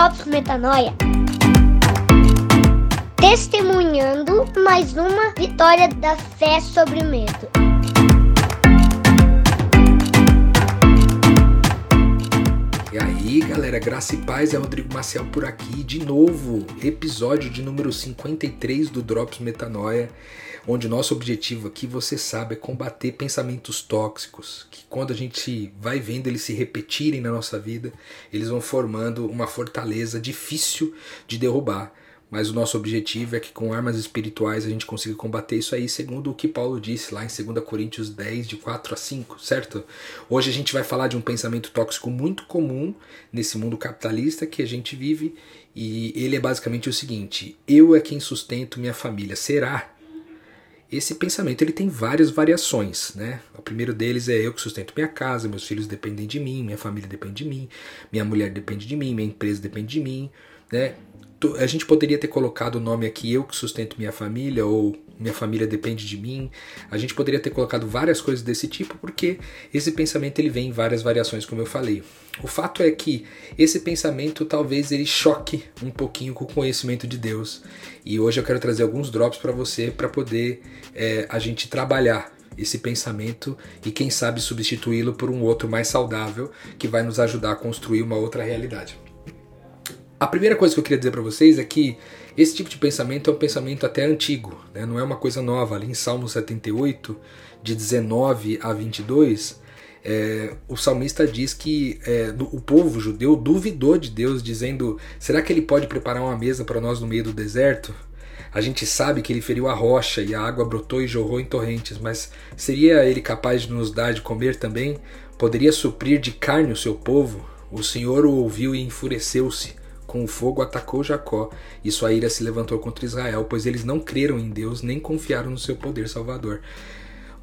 Drops Metanoia. Testemunhando mais uma vitória da fé sobre o medo. Aí, galera, graça e paz, é Rodrigo Maciel por aqui, de novo, episódio de número 53 do Drops Metanoia, onde nosso objetivo aqui, você sabe, é combater pensamentos tóxicos, que quando a gente vai vendo eles se repetirem na nossa vida, eles vão formando uma fortaleza difícil de derrubar. Mas o nosso objetivo é que com armas espirituais a gente consiga combater isso aí, segundo o que Paulo disse lá em 2 Coríntios 10, de 4 a 5, certo? Hoje a gente vai falar de um pensamento tóxico muito comum nesse mundo capitalista que a gente vive, e ele é basicamente o seguinte: eu é quem sustento minha família. Será? Esse pensamento ele tem várias variações, né? O primeiro deles é eu que sustento minha casa, meus filhos dependem de mim, minha família depende de mim, minha mulher depende de mim, minha empresa depende de mim, né? A gente poderia ter colocado o nome aqui eu que sustento minha família ou minha família depende de mim. A gente poderia ter colocado várias coisas desse tipo porque esse pensamento ele vem em várias variações, como eu falei. O fato é que esse pensamento talvez ele choque um pouquinho com o conhecimento de Deus. E hoje eu quero trazer alguns drops para você para poder é, a gente trabalhar esse pensamento e quem sabe substituí-lo por um outro mais saudável que vai nos ajudar a construir uma outra realidade. A primeira coisa que eu queria dizer para vocês é que esse tipo de pensamento é um pensamento até antigo, né? não é uma coisa nova. Ali em Salmo 78, de 19 a 22, é, o salmista diz que é, o povo judeu duvidou de Deus, dizendo: será que ele pode preparar uma mesa para nós no meio do deserto? A gente sabe que ele feriu a rocha e a água brotou e jorrou em torrentes, mas seria ele capaz de nos dar de comer também? Poderia suprir de carne o seu povo? O Senhor o ouviu e enfureceu-se com o fogo atacou Jacó, e sua ira se levantou contra Israel, pois eles não creram em Deus nem confiaram no seu poder salvador.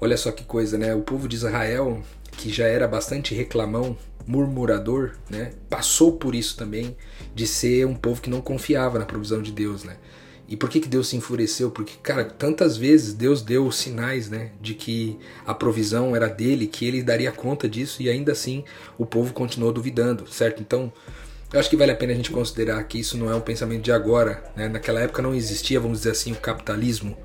Olha só que coisa, né? O povo de Israel, que já era bastante reclamão, murmurador, né? Passou por isso também de ser um povo que não confiava na provisão de Deus, né? E por que, que Deus se enfureceu? Porque, cara, tantas vezes Deus deu sinais, né, de que a provisão era dele, que ele daria conta disso, e ainda assim o povo continuou duvidando, certo? Então, eu acho que vale a pena a gente considerar que isso não é um pensamento de agora. Né? Naquela época não existia, vamos dizer assim, o capitalismo,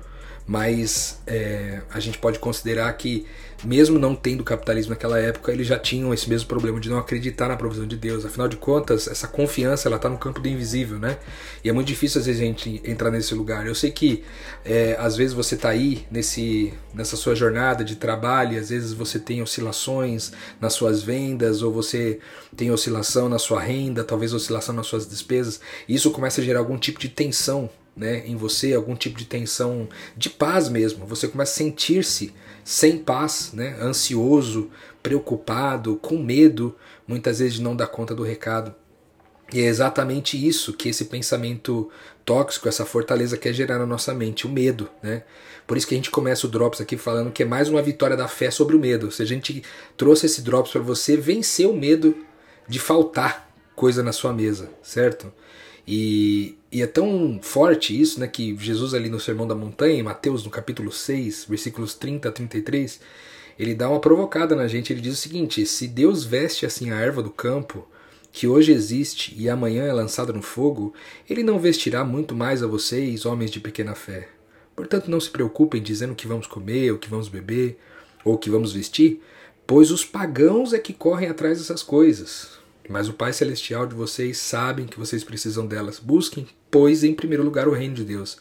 mas é, a gente pode considerar que mesmo não tendo capitalismo naquela época, eles já tinham esse mesmo problema de não acreditar na provisão de Deus. Afinal de contas, essa confiança ela está no campo do invisível, né? E é muito difícil às vezes a gente entrar nesse lugar. Eu sei que é, às vezes você está aí nesse, nessa sua jornada de trabalho, às vezes você tem oscilações nas suas vendas, ou você tem oscilação na sua renda, talvez oscilação nas suas despesas. E isso começa a gerar algum tipo de tensão né, em você, algum tipo de tensão de paz mesmo. Você começa a sentir-se sem paz, né, ansioso, preocupado, com medo, muitas vezes não dar conta do recado. E é exatamente isso que esse pensamento tóxico, essa fortaleza quer gerar na nossa mente, o medo, né? Por isso que a gente começa o Drops aqui falando que é mais uma vitória da fé sobre o medo. Se a gente trouxe esse Drops para você vencer o medo de faltar coisa na sua mesa, certo? E, e, é tão forte isso, né, que Jesus ali no Sermão da Montanha, em Mateus no capítulo 6, versículos 30 a 33, ele dá uma provocada na gente, ele diz o seguinte: se Deus veste assim a erva do campo, que hoje existe e amanhã é lançada no fogo, ele não vestirá muito mais a vocês, homens de pequena fé. Portanto, não se preocupem dizendo o que vamos comer, o que vamos beber, ou o que vamos vestir, pois os pagãos é que correm atrás dessas coisas. Mas o Pai Celestial de vocês sabem que vocês precisam delas. Busquem, pois, em primeiro lugar o reino de Deus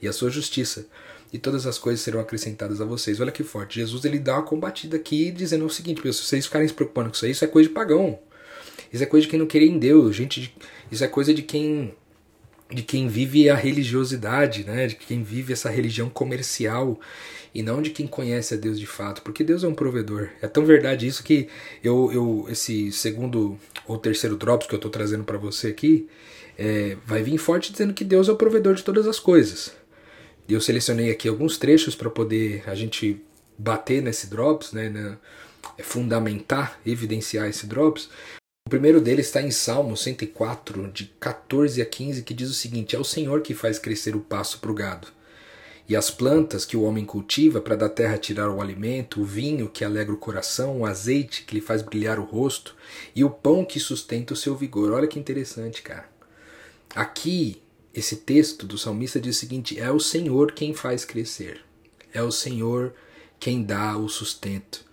e a sua justiça, e todas as coisas serão acrescentadas a vocês. Olha que forte. Jesus ele dá uma combatida aqui dizendo o seguinte: se vocês ficarem se preocupando com isso aí, isso é coisa de pagão. Isso é coisa de quem não quer em Deus, gente. Isso é coisa de quem de quem vive a religiosidade, né? De quem vive essa religião comercial e não de quem conhece a Deus de fato, porque Deus é um provedor. É tão verdade isso que eu, eu esse segundo ou terceiro drops que eu estou trazendo para você aqui é, vai vir forte dizendo que Deus é o provedor de todas as coisas. Eu selecionei aqui alguns trechos para poder a gente bater nesse drops, né, né, fundamentar, evidenciar esse drops. O primeiro deles está em Salmo 104, de 14 a 15, que diz o seguinte: É o Senhor que faz crescer o pasto para o gado e as plantas que o homem cultiva para da terra tirar o alimento, o vinho que alegra o coração, o azeite que lhe faz brilhar o rosto e o pão que sustenta o seu vigor. Olha que interessante, cara. Aqui, esse texto do salmista diz o seguinte: é o Senhor quem faz crescer, é o Senhor quem dá o sustento.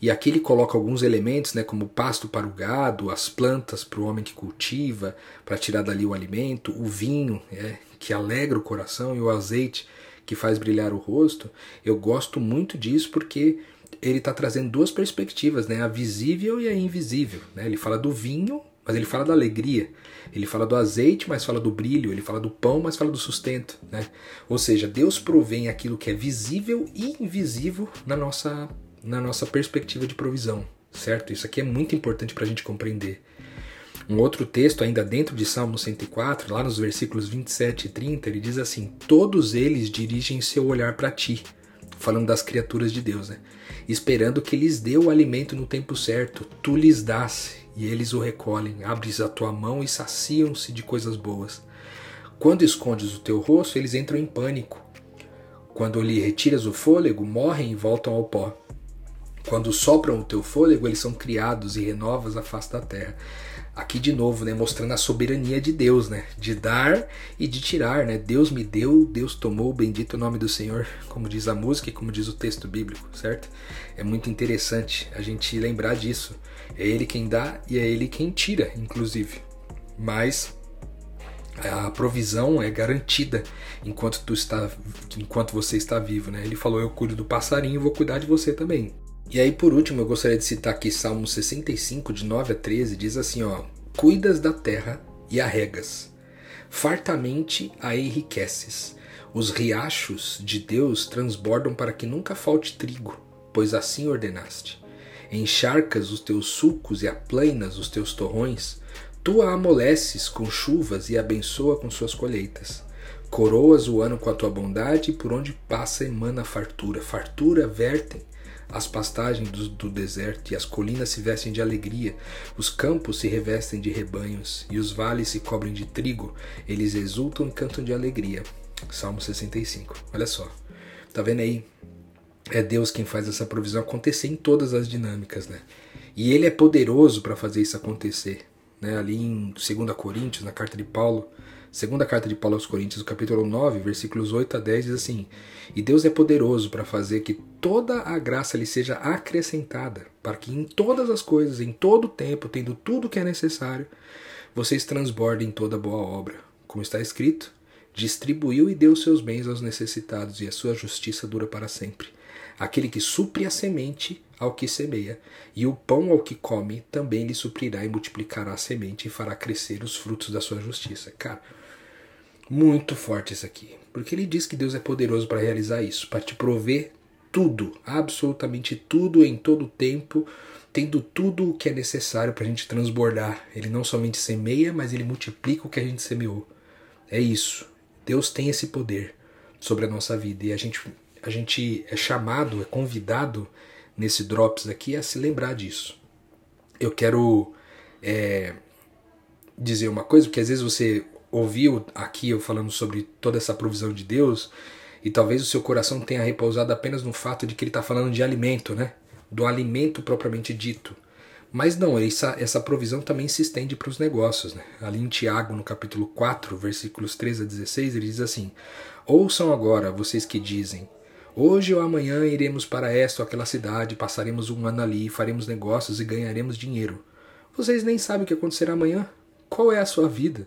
E aqui ele coloca alguns elementos, né, como pasto para o gado, as plantas para o homem que cultiva, para tirar dali o alimento, o vinho, é, que alegra o coração, e o azeite, que faz brilhar o rosto. Eu gosto muito disso porque ele está trazendo duas perspectivas, né, a visível e a invisível. Né? Ele fala do vinho, mas ele fala da alegria. Ele fala do azeite, mas fala do brilho. Ele fala do pão, mas fala do sustento. Né? Ou seja, Deus provém aquilo que é visível e invisível na nossa na nossa perspectiva de provisão, certo? Isso aqui é muito importante para a gente compreender. Um outro texto, ainda dentro de Salmo 104, lá nos versículos 27 e 30, ele diz assim: Todos eles dirigem seu olhar para ti, falando das criaturas de Deus, né? Esperando que lhes dê o alimento no tempo certo, tu lhes dás e eles o recolhem. Abres a tua mão e saciam-se de coisas boas. Quando escondes o teu rosto, eles entram em pânico. Quando lhe retiras o fôlego, morrem e voltam ao pó. Quando sopram o teu fôlego, eles são criados e renovas a face da terra. Aqui de novo, né, mostrando a soberania de Deus, né, de dar e de tirar, né? Deus me deu, Deus tomou, bendito o nome do Senhor, como diz a música e como diz o texto bíblico, certo? É muito interessante a gente lembrar disso. É ele quem dá e é ele quem tira, inclusive. Mas a provisão é garantida enquanto tu está enquanto você está vivo, né? Ele falou: "Eu cuido do passarinho, vou cuidar de você também". E aí, por último, eu gostaria de citar aqui Salmo 65, de 9 a 13, diz assim: ó, Cuidas da terra e a regas, fartamente a enriqueces. Os riachos de Deus transbordam para que nunca falte trigo, pois assim ordenaste. Encharcas os teus sulcos e aplainas os teus torrões, tu a amoleces com chuvas e abençoa com suas colheitas. Coroas o ano com a tua bondade, e por onde passa emana fartura. Fartura vertem as pastagens do, do, deserto e as colinas se vestem de alegria, os campos se revestem de rebanhos e os vales se cobrem de trigo, eles exultam e cantam de alegria. Salmo 65. Olha só. Tá vendo aí? É Deus quem faz essa provisão acontecer em todas as dinâmicas, né? E ele é poderoso para fazer isso acontecer. Né? Ali em 2 Coríntios, na carta de Paulo, Segunda carta de Paulo aos Coríntios, capítulo 9, versículos 8 a 10 diz assim: "E Deus é poderoso para fazer que toda a graça lhe seja acrescentada, para que em todas as coisas, em todo o tempo, tendo tudo o que é necessário, vocês transbordem toda boa obra, como está escrito: distribuiu e deu seus bens aos necessitados, e a sua justiça dura para sempre. Aquele que supre a semente ao que semeia, e o pão ao que come também lhe suprirá e multiplicará a semente e fará crescer os frutos da sua justiça. Cara, muito forte isso aqui. Porque ele diz que Deus é poderoso para realizar isso, para te prover tudo, absolutamente tudo, em todo o tempo, tendo tudo o que é necessário para a gente transbordar. Ele não somente semeia, mas ele multiplica o que a gente semeou. É isso. Deus tem esse poder sobre a nossa vida e a gente, a gente é chamado, é convidado nesse Drops aqui a se lembrar disso. Eu quero é, dizer uma coisa, porque às vezes você ouviu aqui eu falando sobre toda essa provisão de Deus e talvez o seu coração tenha repousado apenas no fato de que ele está falando de alimento, né? Do alimento propriamente dito. Mas não, essa, essa provisão também se estende para os negócios. Né? Ali em Tiago, no capítulo 4, versículos 13 a 16, ele diz assim: Ouçam agora, vocês que dizem: Hoje ou amanhã iremos para esta ou aquela cidade, passaremos um ano ali, faremos negócios e ganharemos dinheiro. Vocês nem sabem o que acontecerá amanhã? Qual é a sua vida?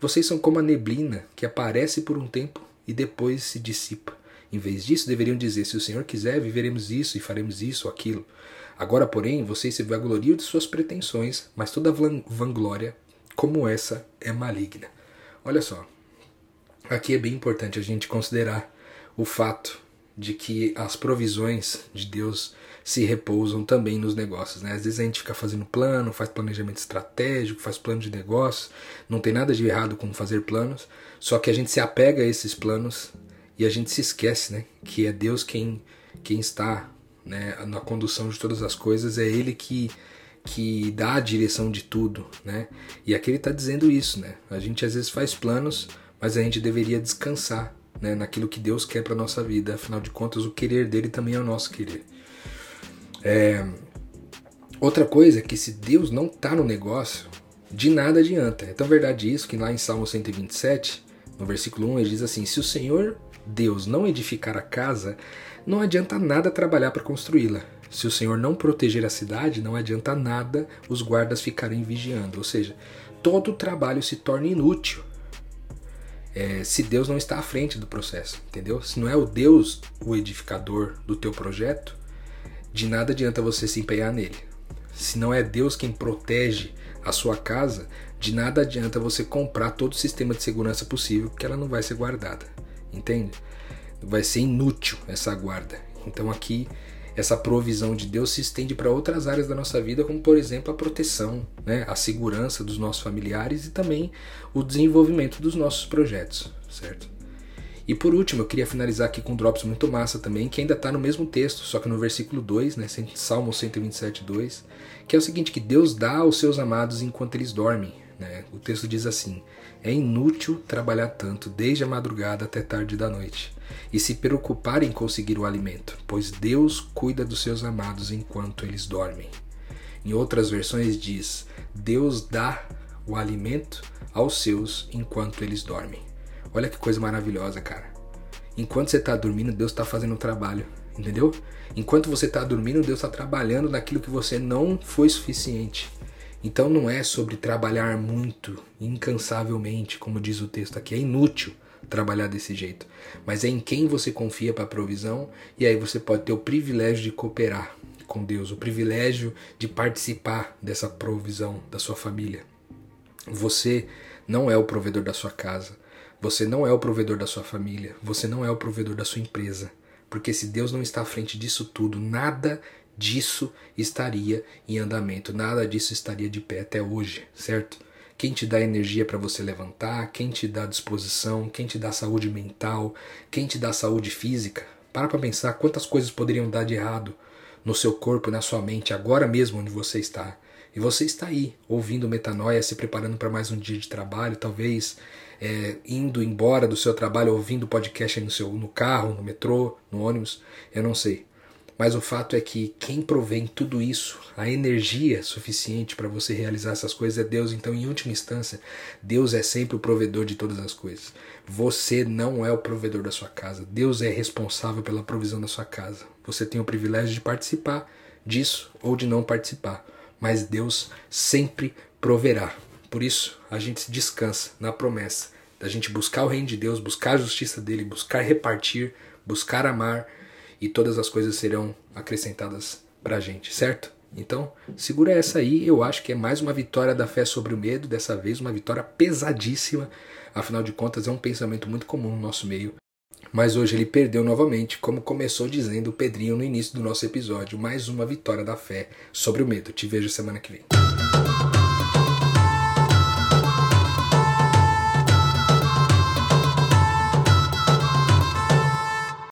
Vocês são como a neblina que aparece por um tempo e depois se dissipa. Em vez disso, deveriam dizer: Se o Senhor quiser, viveremos isso e faremos isso ou aquilo. Agora, porém, vocês se vangloriam de suas pretensões, mas toda vanglória como essa é maligna. Olha só, aqui é bem importante a gente considerar o fato de que as provisões de Deus se repousam também nos negócios. Né? Às vezes a gente fica fazendo plano, faz planejamento estratégico, faz plano de negócios, não tem nada de errado com fazer planos, só que a gente se apega a esses planos e a gente se esquece né? que é Deus quem, quem está né? na condução de todas as coisas, é Ele que, que dá a direção de tudo. Né? E aqui ele está dizendo isso. Né? A gente às vezes faz planos, mas a gente deveria descansar né, naquilo que Deus quer para nossa vida. Afinal de contas, o querer dele também é o nosso querer. É... Outra coisa é que se Deus não está no negócio, de nada adianta. É tão verdade isso que lá em Salmo 127, no versículo 1, ele diz assim: Se o Senhor Deus não edificar a casa, não adianta nada trabalhar para construí-la. Se o Senhor não proteger a cidade, não adianta nada os guardas ficarem vigiando. Ou seja, todo o trabalho se torna inútil é, se Deus não está à frente do processo, entendeu? Se não é o Deus o edificador do teu projeto, de nada adianta você se empenhar nele. Se não é Deus quem protege a sua casa, de nada adianta você comprar todo o sistema de segurança possível, que ela não vai ser guardada, entende? Vai ser inútil essa guarda. Então aqui essa provisão de Deus se estende para outras áreas da nossa vida, como por exemplo a proteção, né, a segurança dos nossos familiares e também o desenvolvimento dos nossos projetos, certo? E por último, eu queria finalizar aqui com um drops muito massa também, que ainda está no mesmo texto, só que no versículo 2, né, Salmo 127, 2, que é o seguinte, que Deus dá aos seus amados enquanto eles dormem. Né? O texto diz assim, é inútil trabalhar tanto desde a madrugada até tarde da noite e se preocupar em conseguir o alimento, pois Deus cuida dos seus amados enquanto eles dormem. Em outras versões diz: Deus dá o alimento aos seus enquanto eles dormem. Olha que coisa maravilhosa, cara. Enquanto você está dormindo, Deus está fazendo o trabalho, entendeu? Enquanto você está dormindo, Deus está trabalhando naquilo que você não foi suficiente. Então não é sobre trabalhar muito, incansavelmente, como diz o texto aqui, é inútil trabalhar desse jeito, mas é em quem você confia para a provisão e aí você pode ter o privilégio de cooperar com Deus, o privilégio de participar dessa provisão da sua família. Você não é o provedor da sua casa, você não é o provedor da sua família, você não é o provedor da sua empresa, porque se Deus não está à frente disso tudo, nada disso estaria em andamento, nada disso estaria de pé até hoje, certo? quem te dá energia para você levantar, quem te dá disposição, quem te dá saúde mental, quem te dá saúde física. Para para pensar quantas coisas poderiam dar de errado no seu corpo, na sua mente, agora mesmo onde você está. E você está aí, ouvindo metanoia, se preparando para mais um dia de trabalho, talvez é, indo embora do seu trabalho, ouvindo podcast no, seu, no carro, no metrô, no ônibus, eu não sei. Mas o fato é que quem provém tudo isso, a energia suficiente para você realizar essas coisas é Deus. Então, em última instância, Deus é sempre o provedor de todas as coisas. Você não é o provedor da sua casa. Deus é responsável pela provisão da sua casa. Você tem o privilégio de participar disso ou de não participar. Mas Deus sempre proverá. Por isso, a gente descansa na promessa da gente buscar o reino de Deus, buscar a justiça dele, buscar repartir, buscar amar e todas as coisas serão acrescentadas para a gente, certo? Então, segura essa aí, eu acho que é mais uma vitória da fé sobre o medo, dessa vez uma vitória pesadíssima, afinal de contas é um pensamento muito comum no nosso meio. Mas hoje ele perdeu novamente, como começou dizendo o Pedrinho no início do nosso episódio, mais uma vitória da fé sobre o medo. Te vejo semana que vem.